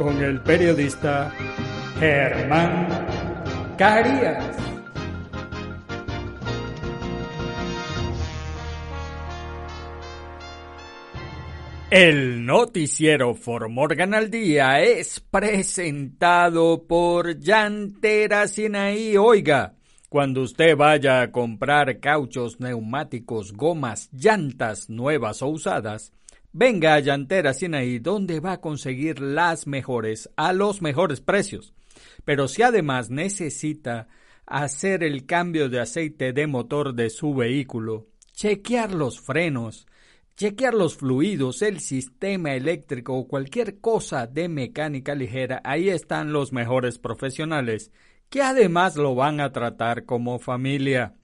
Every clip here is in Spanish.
con el periodista Germán Carías. El noticiero For Morgan al Día es presentado por Llantera Sinaí. Oiga, cuando usted vaya a comprar cauchos, neumáticos, gomas, llantas nuevas o usadas, Venga a Llantera Sinaí, donde va a conseguir las mejores a los mejores precios. Pero si además necesita hacer el cambio de aceite de motor de su vehículo, chequear los frenos, chequear los fluidos, el sistema eléctrico o cualquier cosa de mecánica ligera, ahí están los mejores profesionales, que además lo van a tratar como familia.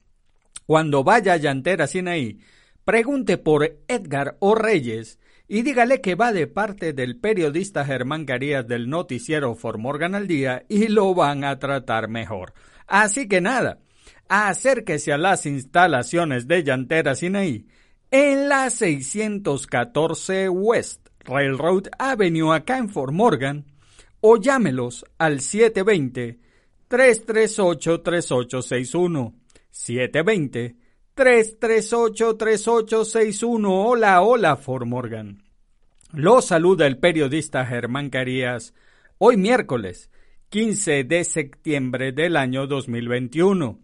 Cuando vaya a Llantera Sinaí, Pregunte por Edgar O. Reyes y dígale que va de parte del periodista Germán Carías del noticiero For Morgan al Día y lo van a tratar mejor. Así que nada, acérquese a las instalaciones de Llantera Sinaí en la 614 West Railroad Avenue acá en Fort Morgan o llámelos al 720 338 3861 720 338-3861. Hola, hola, For Morgan. Lo saluda el periodista Germán Carías. Hoy miércoles, 15 de septiembre del año 2021.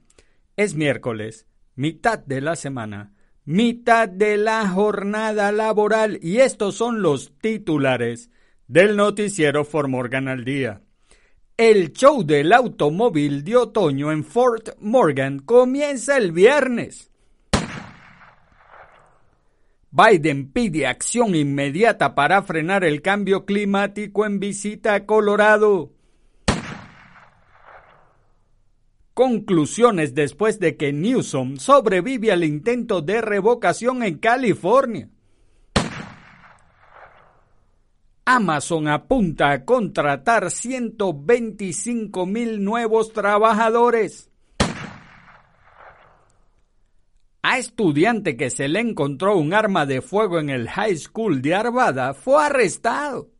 Es miércoles, mitad de la semana, mitad de la jornada laboral y estos son los titulares del noticiero For Morgan al día. El show del automóvil de otoño en Fort Morgan comienza el viernes. Biden pide acción inmediata para frenar el cambio climático en visita a Colorado. Conclusiones después de que Newsom sobrevive al intento de revocación en California. Amazon apunta a contratar 125 mil nuevos trabajadores. A estudiante que se le encontró un arma de fuego en el high school de Arvada fue arrestado.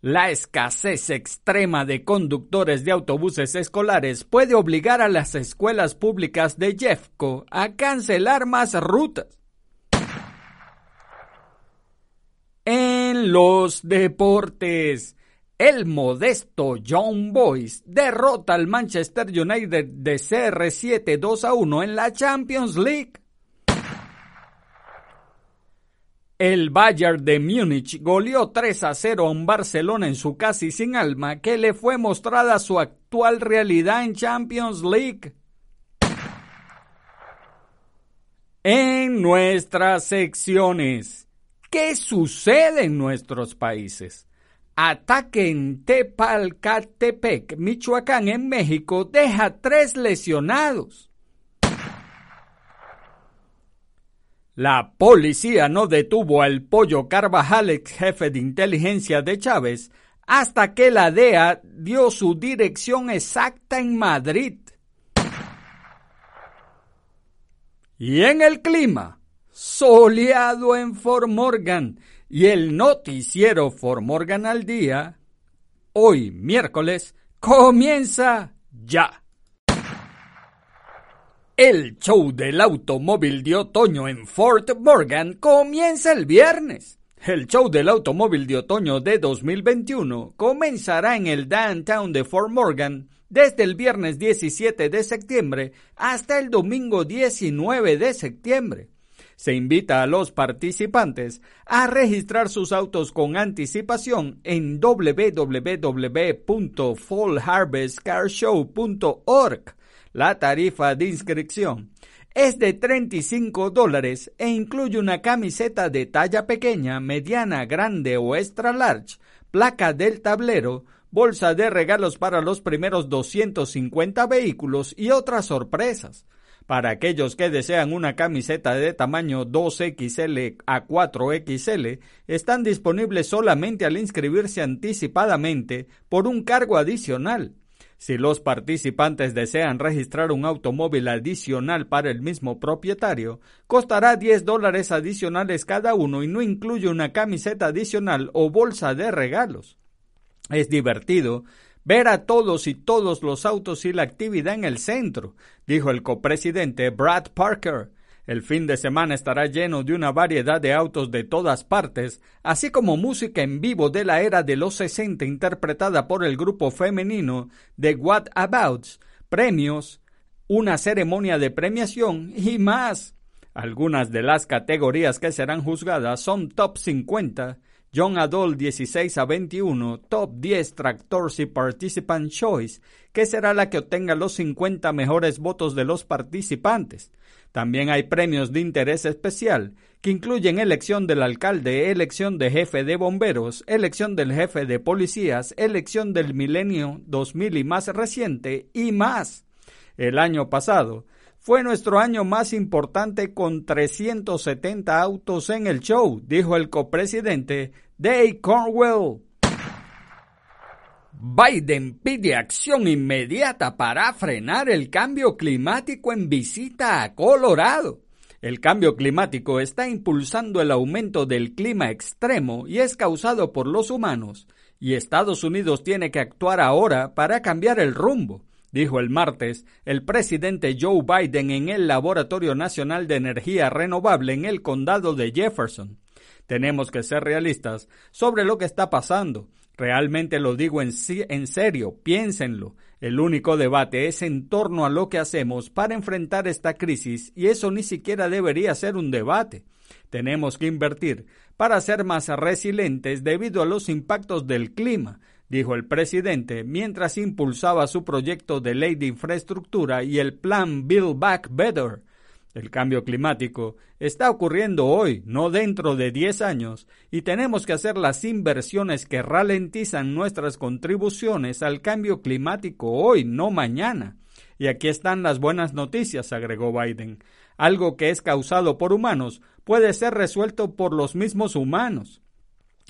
La escasez extrema de conductores de autobuses escolares puede obligar a las escuelas públicas de Jeffco a cancelar más rutas. En los deportes, el modesto John Boyce derrota al Manchester United de CR7 2 a 1 en la Champions League. El Bayern de Múnich goleó 3 a 0 a un Barcelona en su casi sin alma que le fue mostrada su actual realidad en Champions League. En nuestras secciones, ¿qué sucede en nuestros países? Ataque en Tepalcatepec, Michoacán, en México, deja tres lesionados. La policía no detuvo al pollo Carvajal, ex jefe de inteligencia de Chávez, hasta que la DEA dio su dirección exacta en Madrid. Y en el clima, soleado en Fort Morgan y el noticiero Fort Morgan al día, hoy miércoles, comienza ya. El show del automóvil de otoño en Fort Morgan comienza el viernes. El show del automóvil de otoño de 2021 comenzará en el downtown de Fort Morgan desde el viernes 17 de septiembre hasta el domingo 19 de septiembre. Se invita a los participantes a registrar sus autos con anticipación en www.fallharvestcarshow.org. La tarifa de inscripción es de 35 dólares e incluye una camiseta de talla pequeña, mediana, grande o extra large, placa del tablero, bolsa de regalos para los primeros 250 vehículos y otras sorpresas. Para aquellos que desean una camiseta de tamaño 2XL a 4XL, están disponibles solamente al inscribirse anticipadamente por un cargo adicional. Si los participantes desean registrar un automóvil adicional para el mismo propietario, costará 10 dólares adicionales cada uno y no incluye una camiseta adicional o bolsa de regalos. Es divertido ver a todos y todos los autos y la actividad en el centro, dijo el copresidente Brad Parker. El fin de semana estará lleno de una variedad de autos de todas partes, así como música en vivo de la era de los 60 interpretada por el grupo femenino de What Abouts, premios, una ceremonia de premiación y más. Algunas de las categorías que serán juzgadas son Top 50, John Adol 16 a 21, Top 10 Tractors y Participant Choice, que será la que obtenga los 50 mejores votos de los participantes. También hay premios de interés especial, que incluyen elección del alcalde, elección de jefe de bomberos, elección del jefe de policías, elección del milenio 2000 y más reciente, y más. El año pasado, fue nuestro año más importante con 370 autos en el show, dijo el copresidente Dave Cornwell. Biden pide acción inmediata para frenar el cambio climático en visita a Colorado. El cambio climático está impulsando el aumento del clima extremo y es causado por los humanos, y Estados Unidos tiene que actuar ahora para cambiar el rumbo dijo el martes el presidente Joe Biden en el Laboratorio Nacional de Energía Renovable en el condado de Jefferson. Tenemos que ser realistas sobre lo que está pasando. Realmente lo digo en, serio, piénsenlo. El único debate es en torno a lo que hacemos para enfrentar esta crisis y eso ni siquiera debería ser un debate. Tenemos que invertir para ser más resilientes debido a los impactos del clima, dijo el presidente mientras impulsaba su proyecto de ley de infraestructura y el plan Build Back Better. El cambio climático está ocurriendo hoy, no dentro de 10 años, y tenemos que hacer las inversiones que ralentizan nuestras contribuciones al cambio climático hoy, no mañana. Y aquí están las buenas noticias, agregó Biden. Algo que es causado por humanos puede ser resuelto por los mismos humanos.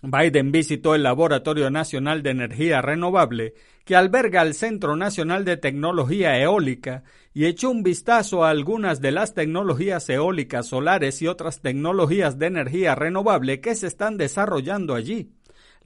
Biden visitó el Laboratorio Nacional de Energía Renovable, que alberga el Centro Nacional de Tecnología Eólica, y echó un vistazo a algunas de las tecnologías eólicas, solares y otras tecnologías de energía renovable que se están desarrollando allí.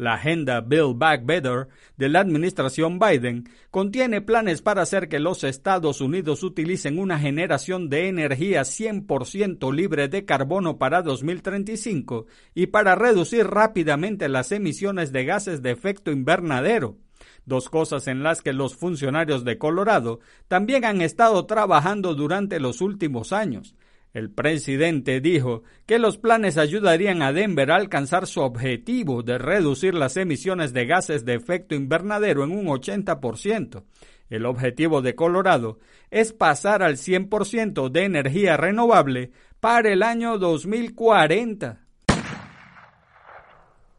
La agenda Build Back Better de la administración Biden contiene planes para hacer que los Estados Unidos utilicen una generación de energía 100% libre de carbono para 2035 y para reducir rápidamente las emisiones de gases de efecto invernadero dos cosas en las que los funcionarios de Colorado también han estado trabajando durante los últimos años. El presidente dijo que los planes ayudarían a Denver a alcanzar su objetivo de reducir las emisiones de gases de efecto invernadero en un 80%. El objetivo de Colorado es pasar al 100% de energía renovable para el año 2040.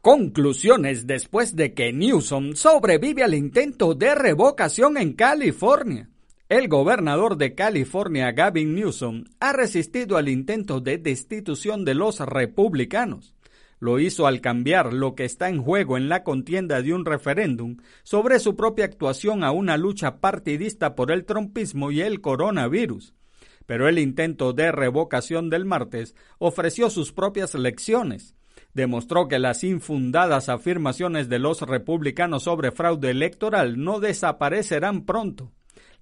Conclusiones después de que Newsom sobrevive al intento de revocación en California. El gobernador de California, Gavin Newsom, ha resistido al intento de destitución de los republicanos. Lo hizo al cambiar lo que está en juego en la contienda de un referéndum sobre su propia actuación a una lucha partidista por el trompismo y el coronavirus. Pero el intento de revocación del martes ofreció sus propias lecciones demostró que las infundadas afirmaciones de los republicanos sobre fraude electoral no desaparecerán pronto.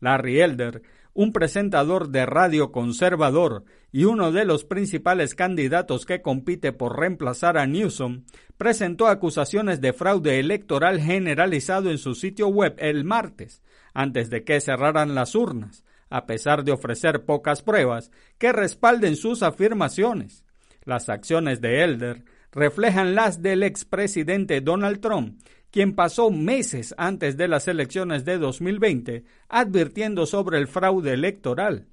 Larry Elder, un presentador de radio conservador y uno de los principales candidatos que compite por reemplazar a Newsom, presentó acusaciones de fraude electoral generalizado en su sitio web el martes, antes de que cerraran las urnas, a pesar de ofrecer pocas pruebas que respalden sus afirmaciones. Las acciones de Elder reflejan las del expresidente Donald Trump, quien pasó meses antes de las elecciones de 2020 advirtiendo sobre el fraude electoral.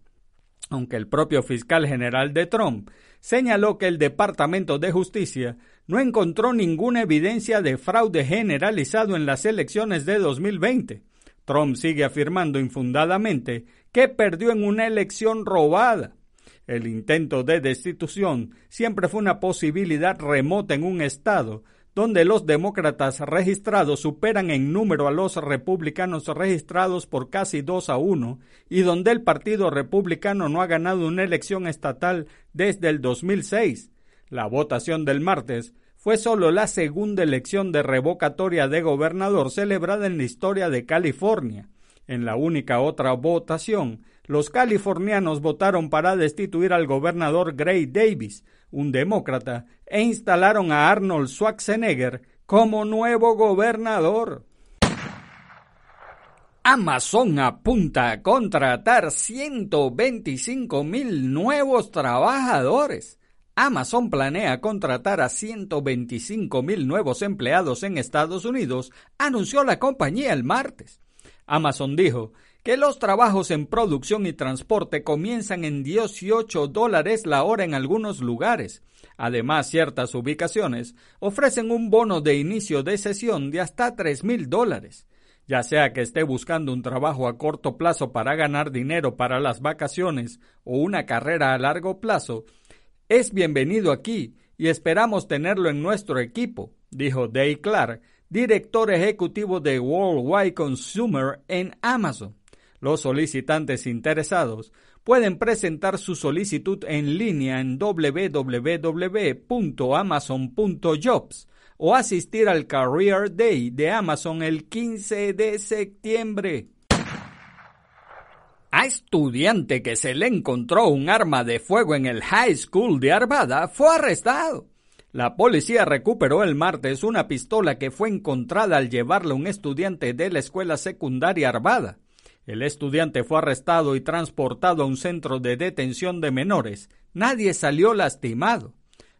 Aunque el propio fiscal general de Trump señaló que el Departamento de Justicia no encontró ninguna evidencia de fraude generalizado en las elecciones de 2020. Trump sigue afirmando infundadamente que perdió en una elección robada. El intento de destitución siempre fue una posibilidad remota en un estado donde los demócratas registrados superan en número a los republicanos registrados por casi 2 a 1 y donde el Partido Republicano no ha ganado una elección estatal desde el 2006. La votación del martes fue solo la segunda elección de revocatoria de gobernador celebrada en la historia de California. En la única otra votación, los californianos votaron para destituir al gobernador Gray Davis, un demócrata, e instalaron a Arnold Schwarzenegger como nuevo gobernador. Amazon apunta a contratar 125 mil nuevos trabajadores. Amazon planea contratar a 125 mil nuevos empleados en Estados Unidos, anunció la compañía el martes. Amazon dijo que los trabajos en producción y transporte comienzan en 18 dólares la hora en algunos lugares. Además, ciertas ubicaciones ofrecen un bono de inicio de sesión de hasta 3 mil dólares. Ya sea que esté buscando un trabajo a corto plazo para ganar dinero para las vacaciones o una carrera a largo plazo, es bienvenido aquí y esperamos tenerlo en nuestro equipo, dijo Dave Clark, director ejecutivo de Worldwide Consumer en Amazon. Los solicitantes interesados pueden presentar su solicitud en línea en www.amazon.jobs o asistir al Career Day de Amazon el 15 de septiembre. A estudiante que se le encontró un arma de fuego en el High School de Arvada fue arrestado. La policía recuperó el martes una pistola que fue encontrada al llevarla un estudiante de la escuela secundaria Arvada. El estudiante fue arrestado y transportado a un centro de detención de menores. Nadie salió lastimado.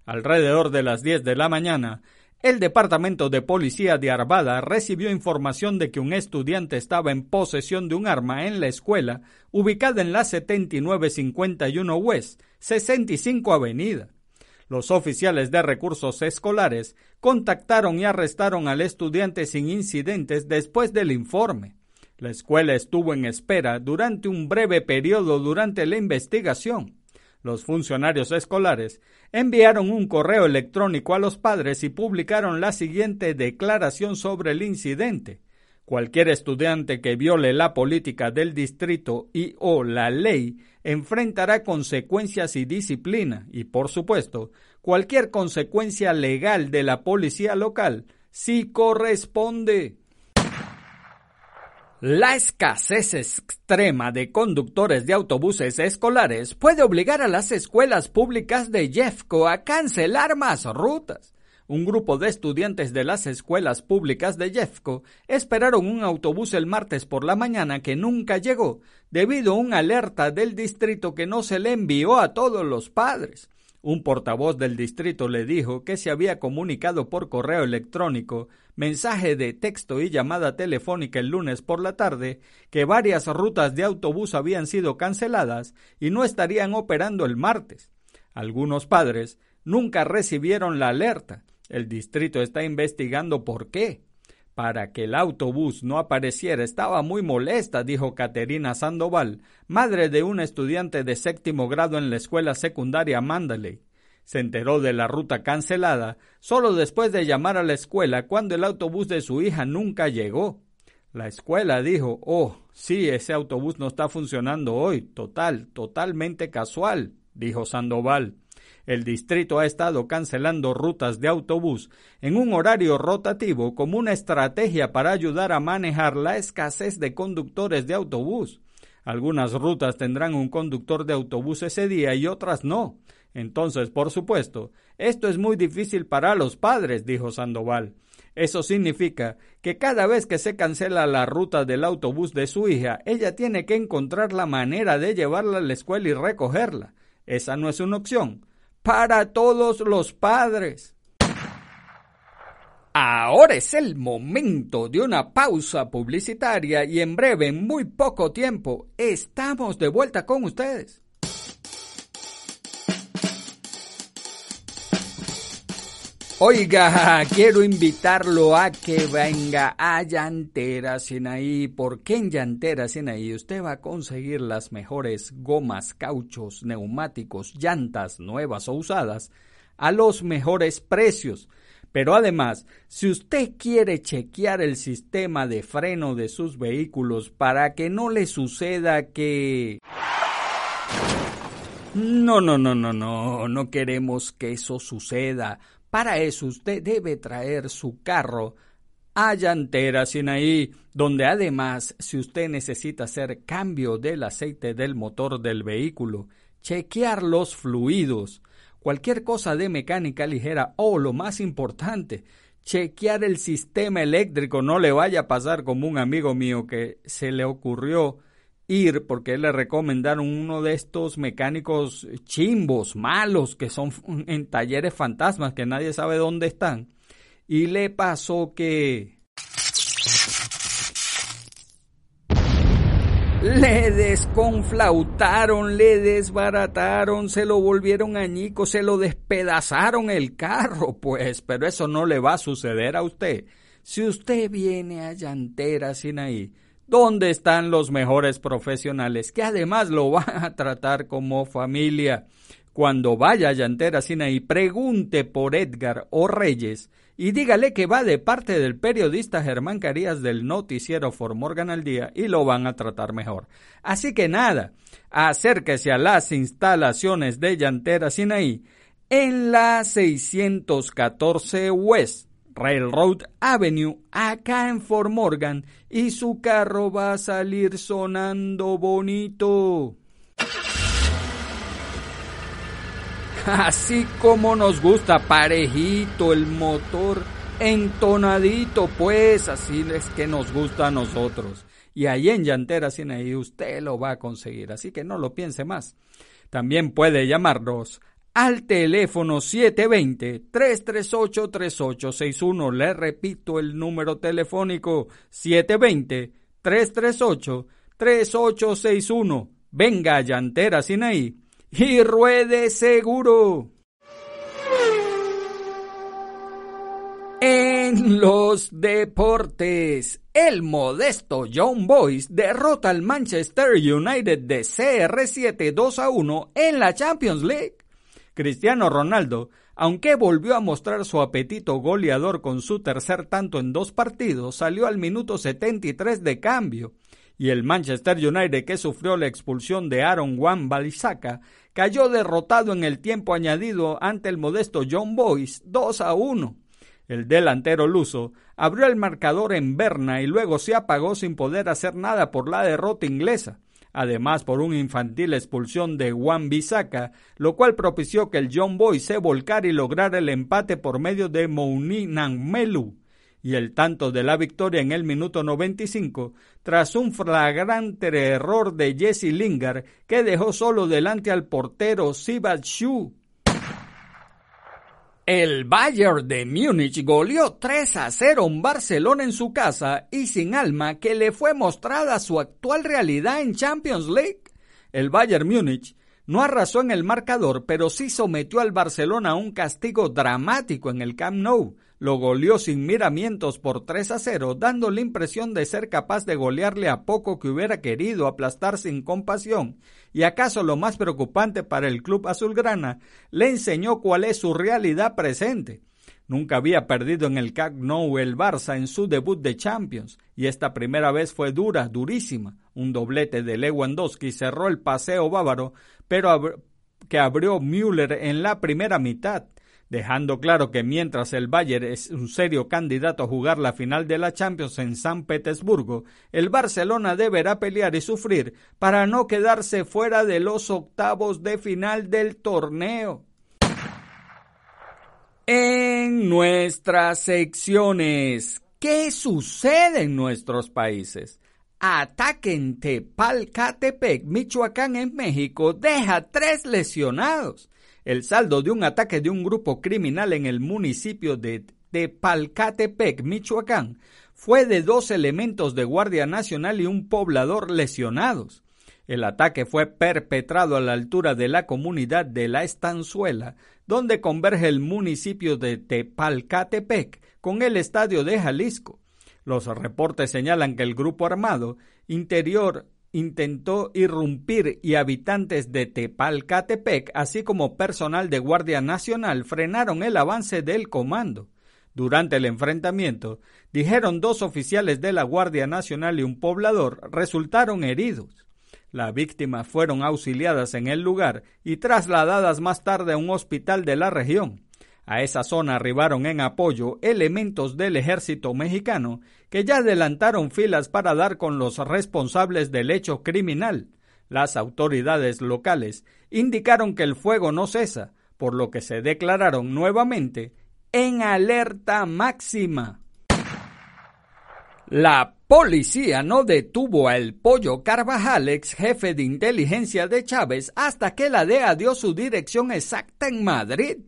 Alrededor de las 10 de la mañana, el Departamento de Policía de Arvada recibió información de que un estudiante estaba en posesión de un arma en la escuela ubicada en la 7951 West, 65 Avenida. Los oficiales de recursos escolares contactaron y arrestaron al estudiante sin incidentes después del informe. La escuela estuvo en espera durante un breve periodo durante la investigación. Los funcionarios escolares enviaron un correo electrónico a los padres y publicaron la siguiente declaración sobre el incidente. Cualquier estudiante que viole la política del distrito y o la ley enfrentará consecuencias y disciplina y, por supuesto, cualquier consecuencia legal de la policía local si corresponde. La escasez extrema de conductores de autobuses escolares puede obligar a las escuelas públicas de Jeffco a cancelar más rutas un grupo de estudiantes de las escuelas públicas de Jeffco esperaron un autobús el martes por la mañana que nunca llegó, debido a una alerta del distrito que no se le envió a todos los padres. Un portavoz del distrito le dijo que se había comunicado por correo electrónico, mensaje de texto y llamada telefónica el lunes por la tarde que varias rutas de autobús habían sido canceladas y no estarían operando el martes. Algunos padres nunca recibieron la alerta el distrito está investigando por qué. Para que el autobús no apareciera estaba muy molesta, dijo Caterina Sandoval, madre de un estudiante de séptimo grado en la escuela secundaria Mandalay. Se enteró de la ruta cancelada solo después de llamar a la escuela cuando el autobús de su hija nunca llegó. La escuela dijo, oh, sí, ese autobús no está funcionando hoy, total, totalmente casual, dijo Sandoval el distrito ha estado cancelando rutas de autobús en un horario rotativo como una estrategia para ayudar a manejar la escasez de conductores de autobús. Algunas rutas tendrán un conductor de autobús ese día y otras no. Entonces, por supuesto, esto es muy difícil para los padres, dijo Sandoval. Eso significa que cada vez que se cancela la ruta del autobús de su hija, ella tiene que encontrar la manera de llevarla a la escuela y recogerla. Esa no es una opción para todos los padres. Ahora es el momento de una pausa publicitaria y en breve, en muy poco tiempo, estamos de vuelta con ustedes. Oiga, quiero invitarlo a que venga a Llantera Sinaí, porque en Llantera Sinaí usted va a conseguir las mejores gomas, cauchos, neumáticos, llantas nuevas o usadas a los mejores precios. Pero además, si usted quiere chequear el sistema de freno de sus vehículos para que no le suceda que... No, no, no, no, no, no queremos que eso suceda para eso usted debe traer su carro a Llantera Sinaí, donde además, si usted necesita hacer cambio del aceite del motor del vehículo, chequear los fluidos, cualquier cosa de mecánica ligera o lo más importante, chequear el sistema eléctrico, no le vaya a pasar como un amigo mío que se le ocurrió ir porque le recomendaron uno de estos mecánicos chimbos, malos, que son en talleres fantasmas, que nadie sabe dónde están. Y le pasó que... Le desconflautaron, le desbarataron, se lo volvieron añico, se lo despedazaron el carro, pues, pero eso no le va a suceder a usted. Si usted viene a Llantera ahí ¿Dónde están los mejores profesionales que además lo van a tratar como familia? Cuando vaya a Llantera y pregunte por Edgar o Reyes y dígale que va de parte del periodista Germán Carías del noticiero For Morgan al día y lo van a tratar mejor. Así que nada, acérquese a las instalaciones de Llantera Sinaí en la 614 West Railroad Avenue acá en Fort Morgan y su carro va a salir sonando bonito. Así como nos gusta, parejito el motor, entonadito, pues así es que nos gusta a nosotros. Y ahí en Llantera ahí usted lo va a conseguir, así que no lo piense más. También puede llamarnos al teléfono 720-338-3861. Le repito el número telefónico 720-338-3861. Venga, llantera Sinaí y ruede seguro. En los deportes, el modesto John Boyce derrota al Manchester United de CR7 2 a 1 en la Champions League. Cristiano Ronaldo, aunque volvió a mostrar su apetito goleador con su tercer tanto en dos partidos, salió al minuto 73 de cambio. Y el Manchester United, que sufrió la expulsión de Aaron Wan Balisaka, cayó derrotado en el tiempo añadido ante el modesto John Boyce 2 a 1. El delantero luso abrió el marcador en Berna y luego se apagó sin poder hacer nada por la derrota inglesa además por una infantil expulsión de Juan Bisaca, lo cual propició que el John Boy se volcara y lograra el empate por medio de Mouni Melu y el tanto de la victoria en el minuto 95 tras un flagrante error de Jesse Lingard que dejó solo delante al portero el Bayern de Múnich goleó 3 a 0 en Barcelona en su casa y sin alma que le fue mostrada su actual realidad en Champions League. El Bayern Múnich no arrasó en el marcador, pero sí sometió al Barcelona a un castigo dramático en el Camp Nou, lo goleó sin miramientos por 3 a 0, dando la impresión de ser capaz de golearle a poco que hubiera querido aplastar sin compasión. Y acaso lo más preocupante para el club azulgrana, le enseñó cuál es su realidad presente. Nunca había perdido en el Camp Nou el Barça en su debut de Champions, y esta primera vez fue dura, durísima. Un doblete de Lewandowski cerró el paseo bávaro, pero que abrió Müller en la primera mitad, dejando claro que mientras el Bayern es un serio candidato a jugar la final de la Champions en San Petersburgo, el Barcelona deberá pelear y sufrir para no quedarse fuera de los octavos de final del torneo en nuestras secciones. ¿Qué sucede en nuestros países? Ataque en Tepalcatepec, Michoacán, en México, deja tres lesionados. El saldo de un ataque de un grupo criminal en el municipio de Tepalcatepec, Michoacán, fue de dos elementos de Guardia Nacional y un poblador lesionados. El ataque fue perpetrado a la altura de la comunidad de La Estanzuela, donde converge el municipio de Tepalcatepec con el estadio de Jalisco. Los reportes señalan que el grupo armado interior intentó irrumpir y habitantes de Tepalcatepec, así como personal de Guardia Nacional, frenaron el avance del comando. Durante el enfrentamiento, dijeron dos oficiales de la Guardia Nacional y un poblador resultaron heridos. Las víctimas fueron auxiliadas en el lugar y trasladadas más tarde a un hospital de la región. A esa zona arribaron en apoyo elementos del ejército mexicano que ya adelantaron filas para dar con los responsables del hecho criminal. Las autoridades locales indicaron que el fuego no cesa, por lo que se declararon nuevamente en alerta máxima. La policía no detuvo al Pollo Carvajal, ex jefe de inteligencia de Chávez, hasta que la DEA dio su dirección exacta en Madrid.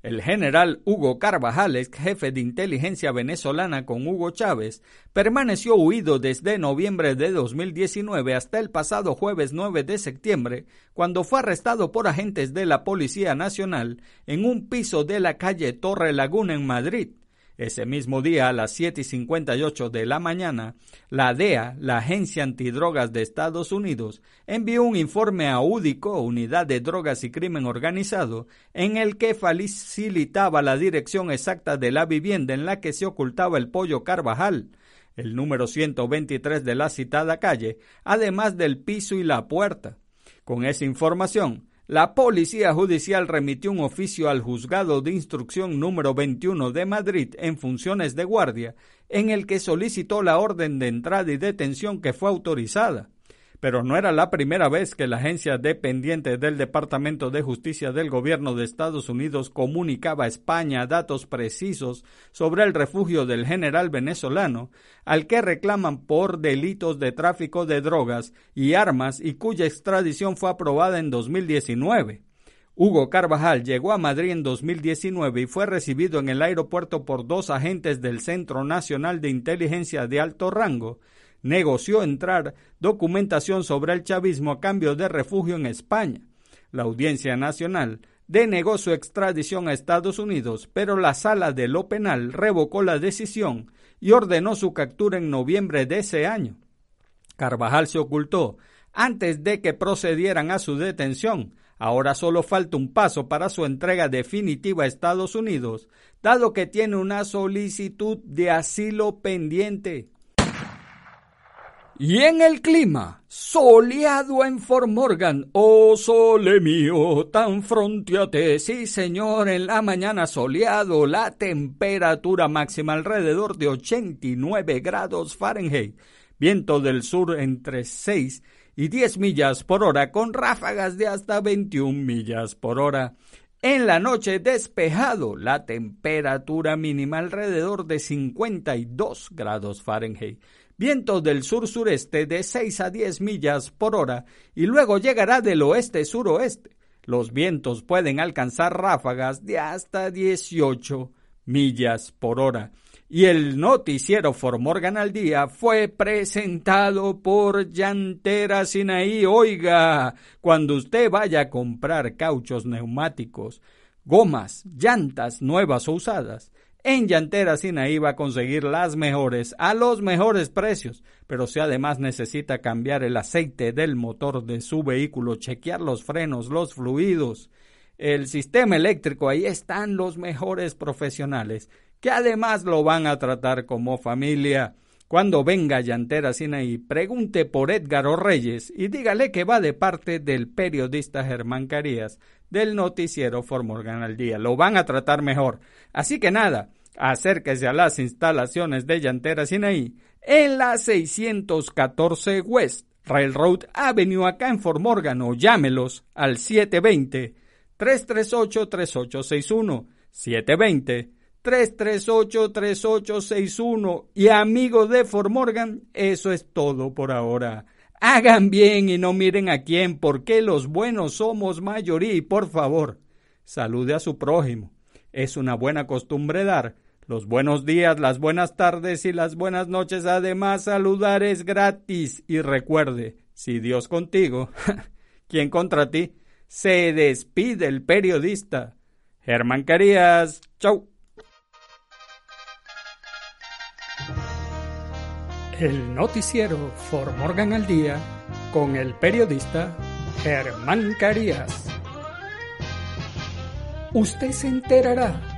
El general Hugo Carvajal, ex jefe de inteligencia venezolana con Hugo Chávez, permaneció huido desde noviembre de 2019 hasta el pasado jueves 9 de septiembre, cuando fue arrestado por agentes de la Policía Nacional en un piso de la calle Torre Laguna en Madrid. Ese mismo día, a las 7 y 58 de la mañana, la DEA, la Agencia Antidrogas de Estados Unidos, envió un informe a UDICO, Unidad de Drogas y Crimen Organizado, en el que facilitaba la dirección exacta de la vivienda en la que se ocultaba el pollo Carvajal, el número 123 de la citada calle, además del piso y la puerta. Con esa información, la Policía Judicial remitió un oficio al Juzgado de Instrucción número 21 de Madrid en funciones de guardia, en el que solicitó la orden de entrada y detención que fue autorizada pero no era la primera vez que la agencia dependiente del Departamento de Justicia del Gobierno de Estados Unidos comunicaba a España datos precisos sobre el refugio del general venezolano, al que reclaman por delitos de tráfico de drogas y armas y cuya extradición fue aprobada en 2019. Hugo Carvajal llegó a Madrid en 2019 y fue recibido en el aeropuerto por dos agentes del Centro Nacional de Inteligencia de alto rango, negoció entrar documentación sobre el chavismo a cambio de refugio en España. La Audiencia Nacional denegó su extradición a Estados Unidos, pero la Sala de lo Penal revocó la decisión y ordenó su captura en noviembre de ese año. Carvajal se ocultó antes de que procedieran a su detención. Ahora solo falta un paso para su entrega definitiva a Estados Unidos, dado que tiene una solicitud de asilo pendiente. Y en el clima, soleado en Fort Morgan, oh sole mío, tan fronteate, sí señor, en la mañana soleado, la temperatura máxima alrededor de 89 grados Fahrenheit, viento del sur entre 6 y 10 millas por hora, con ráfagas de hasta 21 millas por hora. En la noche despejado, la temperatura mínima alrededor de 52 grados Fahrenheit vientos del sur-sureste de 6 a 10 millas por hora y luego llegará del oeste-suroeste. Los vientos pueden alcanzar ráfagas de hasta 18 millas por hora. Y el noticiero Formorgan al día fue presentado por Llantera Sinaí. Oiga, cuando usted vaya a comprar cauchos neumáticos, gomas, llantas nuevas o usadas, En Llantera Sinaí va a conseguir las mejores a los mejores precios, pero si además necesita cambiar el aceite del motor de su vehículo, chequear los frenos, los fluidos, el sistema eléctrico, ahí están los mejores profesionales que además lo van a tratar como familia. Cuando venga Llantera Sinaí, pregunte por Edgar Reyes y dígale que va de parte del periodista Germán Carías del noticiero Formorgan al Día. Lo van a tratar mejor. Así que nada, acérquese a las instalaciones de Llantera Sinaí en la 614 West Railroad Avenue acá en Formorgan o llámelos al 720 338 3861 720 338-3861 y amigos de Formorgan, eso es todo por ahora. Hagan bien y no miren a quién, porque los buenos somos mayoría y por favor, salude a su prójimo. Es una buena costumbre dar los buenos días, las buenas tardes y las buenas noches. Además, saludar es gratis. Y recuerde, si Dios contigo, ¿quién contra ti? Se despide el periodista. Germán Carías. Chau. El noticiero For Morgan al Día con el periodista Germán Carías. Usted se enterará